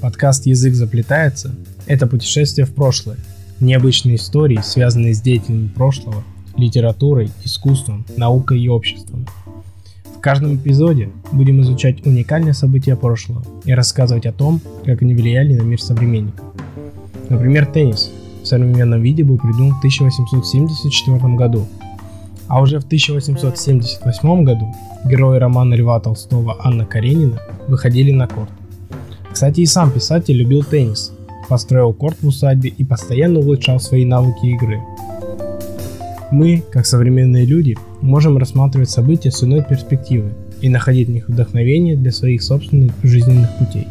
Подкаст «Язык заплетается» – это путешествие в прошлое, необычные истории, связанные с деятельностью прошлого, литературой, искусством, наукой и обществом. В каждом эпизоде будем изучать уникальные события прошлого и рассказывать о том, как они влияли на мир современников. Например, теннис в современном виде был придуман в 1874 году, а уже в 1878 году герои романа Льва Толстого Анна Каренина выходили на корт. Кстати, и сам писатель любил теннис, построил корт в усадьбе и постоянно улучшал свои навыки игры. Мы, как современные люди, можем рассматривать события с иной перспективы и находить в них вдохновение для своих собственных жизненных путей.